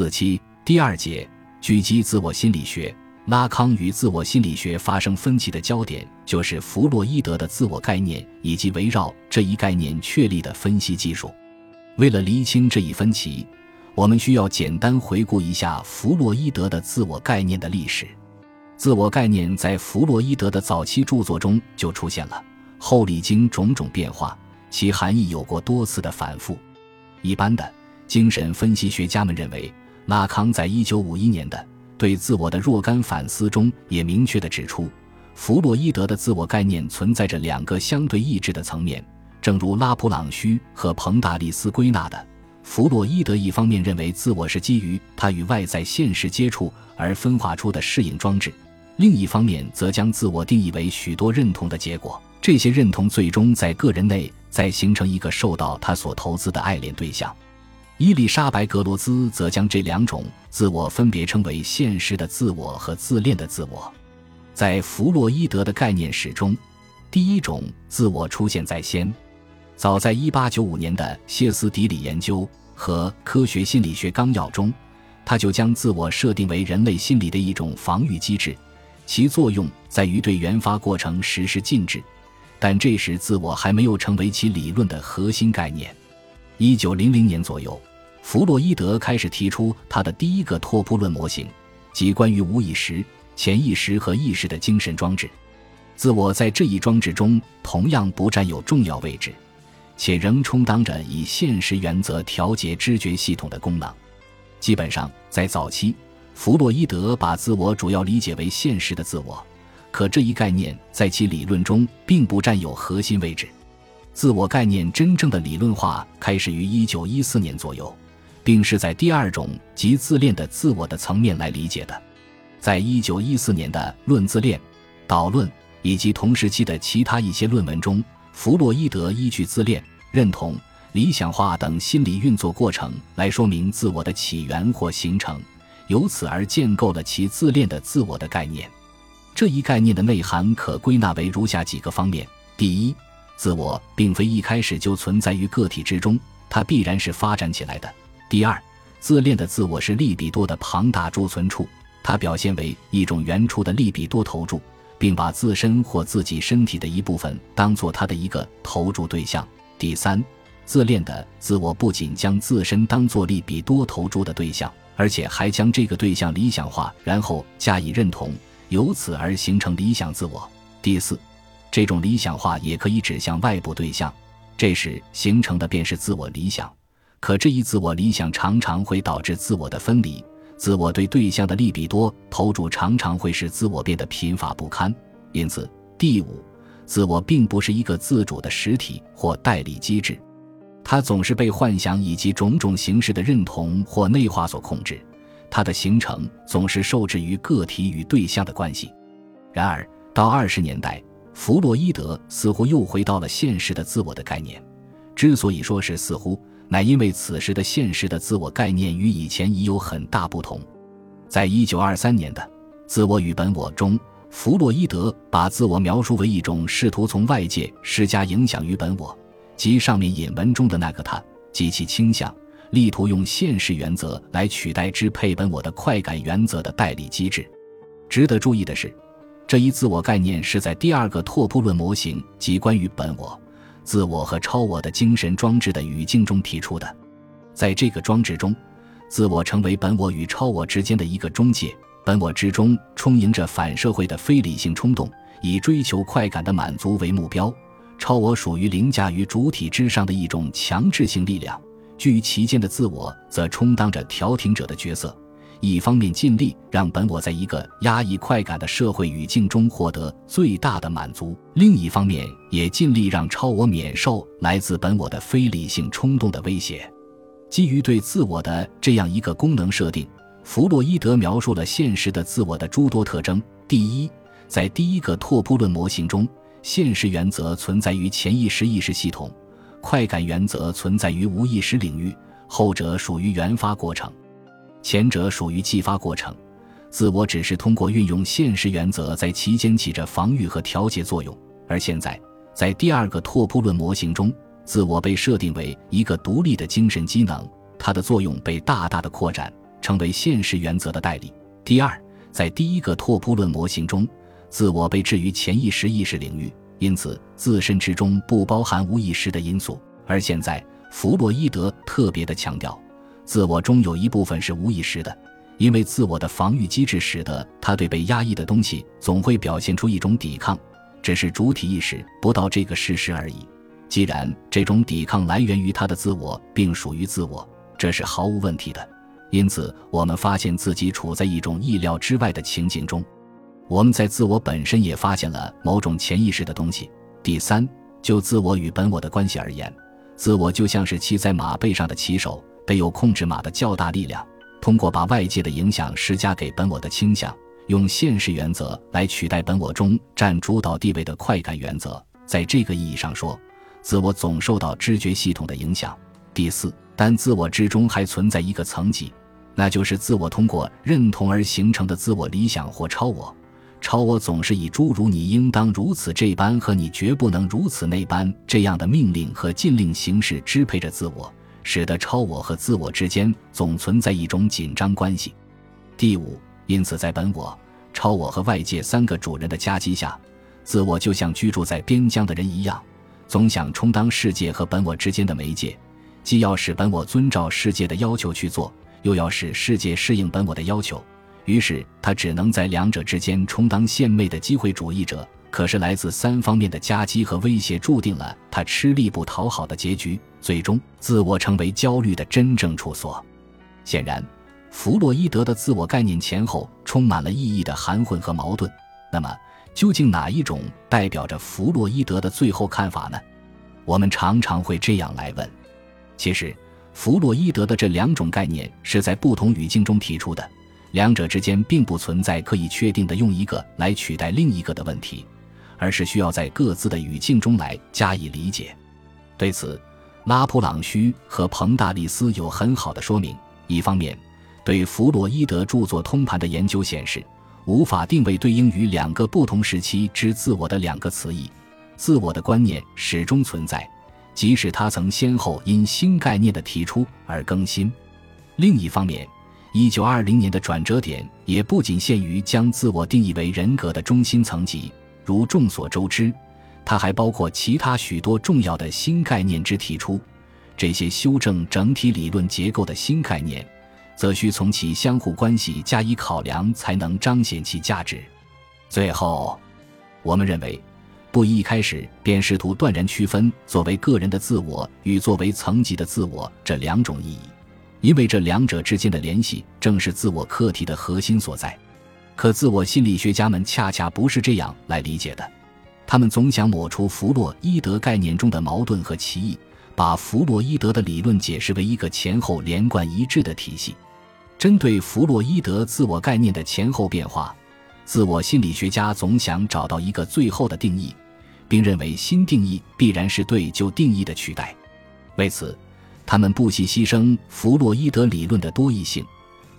四七第二节狙击自我心理学。拉康与自我心理学发生分歧的焦点就是弗洛伊德的自我概念以及围绕这一概念确立的分析技术。为了厘清这一分歧，我们需要简单回顾一下弗洛伊德的自我概念的历史。自我概念在弗洛伊德的早期著作中就出现了，后历经种种变化，其含义有过多次的反复。一般的精神分析学家们认为，拉康在一九五一年的。对自我的若干反思中，也明确地指出，弗洛伊德的自我概念存在着两个相对意志的层面。正如拉普朗须和彭达利斯归纳的，弗洛伊德一方面认为自我是基于他与外在现实接触而分化出的适应装置，另一方面则将自我定义为许多认同的结果。这些认同最终在个人内再形成一个受到他所投资的爱恋对象。伊丽莎白·格罗兹则将这两种自我分别称为现实的自我和自恋的自我。在弗洛伊德的概念史中，第一种自我出现在先。早在1895年的歇斯底里研究和科学心理学纲要中，他就将自我设定为人类心理的一种防御机制，其作用在于对原发过程实施禁止。但这时，自我还没有成为其理论的核心概念。1900年左右。弗洛伊德开始提出他的第一个拓扑论模型，即关于无意识、潜意识和意识的精神装置。自我在这一装置中同样不占有重要位置，且仍充当着以现实原则调节知觉系统的功能。基本上，在早期，弗洛伊德把自我主要理解为现实的自我，可这一概念在其理论中并不占有核心位置。自我概念真正的理论化开始于1914年左右。并是在第二种即自恋的自我的层面来理解的。在一九一四年的《论自恋》《导论》以及同时期的其他一些论文中，弗洛伊德依据自恋、认同、理想化等心理运作过程来说明自我的起源或形成，由此而建构了其自恋的自我的概念。这一概念的内涵可归纳为如下几个方面：第一，自我并非一开始就存在于个体之中，它必然是发展起来的。第二，自恋的自我是利比多的庞大贮存处，它表现为一种原初的利比多投注，并把自身或自己身体的一部分当做他的一个投注对象。第三，自恋的自我不仅将自身当作利比多投注的对象，而且还将这个对象理想化，然后加以认同，由此而形成理想自我。第四，这种理想化也可以指向外部对象，这时形成的便是自我理想。可这一自我理想常常会导致自我的分离，自我对对象的利比多投注常常会使自我变得贫乏不堪。因此，第五，自我并不是一个自主的实体或代理机制，它总是被幻想以及种种形式的认同或内化所控制，它的形成总是受制于个体与对象的关系。然而，到二十年代，弗洛伊德似乎又回到了现实的自我的概念。之所以说是似乎。乃因为此时的现实的自我概念与以前已有很大不同。在一九二三年的《自我与本我》中，弗洛伊德把自我描述为一种试图从外界施加影响于本我，即上面引文中的那个他及其倾向，力图用现实原则来取代支配本我的快感原则的代理机制。值得注意的是，这一自我概念是在第二个拓扑论模型即关于本我。自我和超我的精神装置的语境中提出的，在这个装置中，自我成为本我与超我之间的一个中介。本我之中充盈着反社会的非理性冲动，以追求快感的满足为目标；超我属于凌驾于主体之上的一种强制性力量。居于其间的自我则充当着调停者的角色。一方面尽力让本我在一个压抑快感的社会语境中获得最大的满足，另一方面也尽力让超我免受来自本我的非理性冲动的威胁。基于对自我的这样一个功能设定，弗洛伊德描述了现实的自我的诸多特征。第一，在第一个拓扑论模型中，现实原则存在于潜意识意识系统，快感原则存在于无意识领域，后者属于原发过程。前者属于继发过程，自我只是通过运用现实原则在其间起着防御和调节作用。而现在，在第二个拓扑论模型中，自我被设定为一个独立的精神机能，它的作用被大大的扩展，成为现实原则的代理。第二，在第一个拓扑论模型中，自我被置于潜意识意识领域，因此自身之中不包含无意识的因素。而现在，弗洛伊德特别的强调，自我中有一部分是无意识的，因为自我的防御机制使得他对被压抑的东西总会表现出一种抵抗，只是主体意识不到这个事实而已。既然这种抵抗来源于他的自我，并属于自我，这是毫无问题的。因此，我们发现自己处在一种意料之外的情景中。我们在自我本身也发现了某种潜意识的东西。第三，就自我与本我的关系而言，自我就像是骑在马背上的骑手，背有控制马的较大力量，通过把外界的影响施加给本我的倾向，用现实原则来取代本我中占主导地位的快感原则。在这个意义上说。自我总受到知觉系统的影响。第四，但自我之中还存在一个层级，那就是自我通过认同而形成的自我理想或超我。超我总是以诸如“你应当如此这般”和“你绝不能如此那般”这样的命令和禁令形式支配着自我，使得超我和自我之间总存在一种紧张关系。第五，因此在本我、超我和外界三个主人的夹击下，自我就像居住在边疆的人一样。总想充当世界和本我之间的媒介，既要使本我遵照世界的要求去做，又要使世界适应本我的要求。于是他只能在两者之间充当献媚的机会主义者。可是来自三方面的夹击和威胁，注定了他吃力不讨好的结局。最终，自我成为焦虑的真正处所。显然，弗洛伊德的自我概念前后充满了意义的含混和矛盾。那么？究竟哪一种代表着弗洛伊德的最后看法呢？我们常常会这样来问。其实，弗洛伊德的这两种概念是在不同语境中提出的，两者之间并不存在可以确定的用一个来取代另一个的问题，而是需要在各自的语境中来加以理解。对此，拉普朗须和彭大利斯有很好的说明。一方面，对弗洛伊德著作通盘的研究显示。无法定位对应于两个不同时期之自我的两个词义，自我的观念始终存在，即使它曾先后因新概念的提出而更新。另一方面，一九二零年的转折点也不仅限于将自我定义为人格的中心层级，如众所周知，它还包括其他许多重要的新概念之提出。这些修正整体理论结构的新概念。则需从其相互关系加以考量，才能彰显其价值。最后，我们认为，不宜一开始便试图断然区分作为个人的自我与作为层级的自我这两种意义，因为这两者之间的联系正是自我课题的核心所在。可自我心理学家们恰恰不是这样来理解的，他们总想抹除弗洛伊德概念中的矛盾和歧义，把弗洛伊德的理论解释为一个前后连贯一致的体系。针对弗洛伊德自我概念的前后变化，自我心理学家总想找到一个最后的定义，并认为新定义必然是对旧定义的取代。为此，他们不惜牺牲弗洛伊德理论的多义性，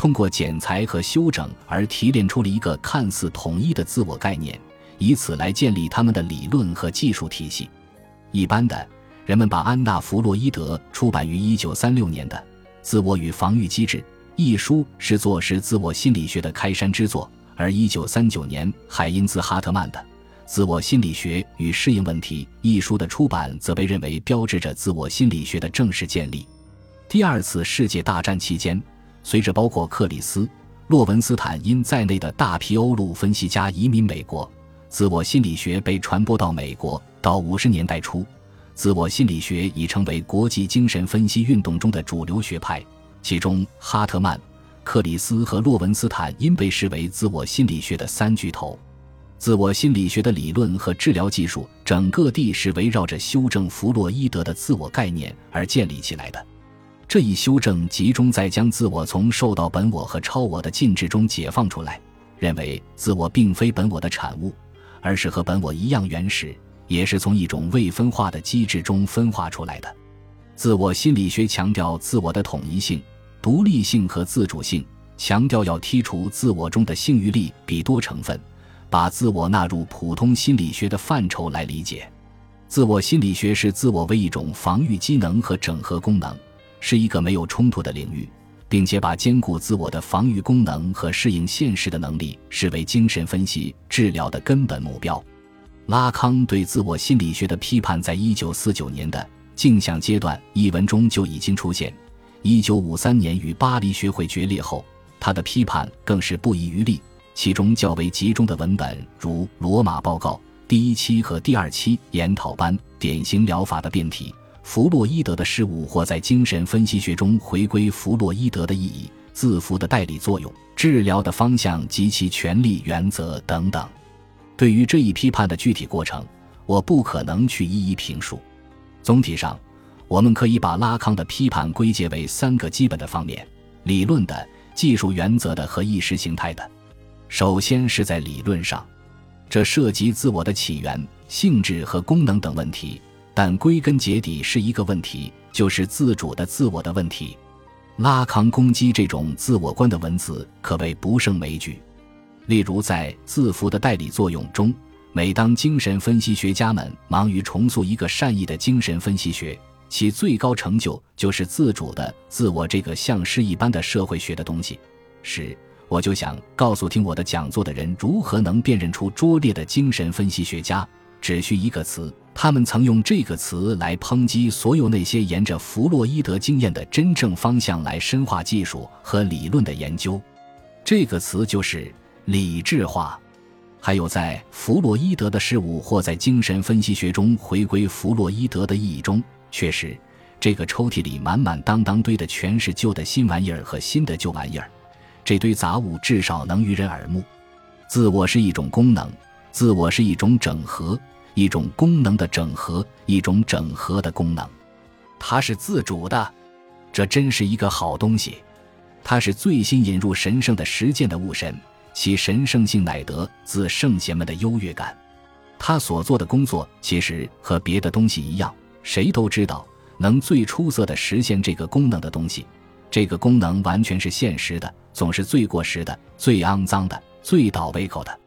通过剪裁和修整而提炼出了一个看似统一的自我概念，以此来建立他们的理论和技术体系。一般的人们把安娜·弗洛伊德出版于1936年的《自我与防御机制》。一书是作是自我心理学的开山之作，而一九三九年海因兹·哈特曼的《自我心理学与适应问题》一书的出版，则被认为标志着自我心理学的正式建立。第二次世界大战期间，随着包括克里斯·洛文斯坦因在内的大批欧陆分析家移民美国，自我心理学被传播到美国。到五十年代初，自我心理学已成为国际精神分析运动中的主流学派。其中，哈特曼、克里斯和洛文斯坦因被视为自我心理学的三巨头。自我心理学的理论和治疗技术，整个地是围绕着修正弗洛伊德的自我概念而建立起来的。这一修正集中在将自我从受到本我和超我的禁制中解放出来，认为自我并非本我的产物，而是和本我一样原始，也是从一种未分化的机制中分化出来的。自我心理学强调自我的统一性。独立性和自主性，强调要剔除自我中的性欲力比多成分，把自我纳入普通心理学的范畴来理解。自我心理学是自我为一种防御机能和整合功能，是一个没有冲突的领域。并且把兼顾自我的防御功能和适应现实的能力视为精神分析治疗的根本目标。拉康对自我心理学的批判，在一九四九年的《镜像阶段》一文中就已经出现。一九五三年与巴黎学会决裂后，他的批判更是不遗余力。其中较为集中的文本，如《罗马报告》第一期和第二期研讨班典型疗法的辩题，弗洛伊德的事物或在精神分析学中回归弗洛伊德的意义，字符的代理作用，治疗的方向及其权利原则等等。对于这一批判的具体过程，我不可能去一一评述。总体上，我们可以把拉康的批判归结为三个基本的方面：理论的、技术原则的和意识形态的。首先是在理论上，这涉及自我的起源、性质和功能等问题，但归根结底是一个问题，就是自主的自我的问题。拉康攻击这种自我观的文字可谓不胜枚举。例如，在字符的代理作用中，每当精神分析学家们忙于重塑一个善意的精神分析学，其最高成就就是自主的自我这个像诗一般的社会学的东西，是。我就想告诉听我的讲座的人，如何能辨认出拙劣的精神分析学家？只需一个词，他们曾用这个词来抨击所有那些沿着弗洛伊德经验的真正方向来深化技术和理论的研究。这个词就是理智化。还有，在弗洛伊德的事物或在精神分析学中回归弗洛伊德的意义中，确实，这个抽屉里满满当当堆的全是旧的新玩意儿和新的旧玩意儿。这堆杂物至少能于人耳目。自我是一种功能，自我是一种整合，一种功能的整合，一种整合的功能。它是自主的，这真是一个好东西。它是最新引入神圣的实践的物神，其神圣性乃得自圣贤们的优越感。他所做的工作其实和别的东西一样，谁都知道，能最出色的实现这个功能的东西。这个功能完全是现实的，总是最过时的、最肮脏的、最倒胃口的。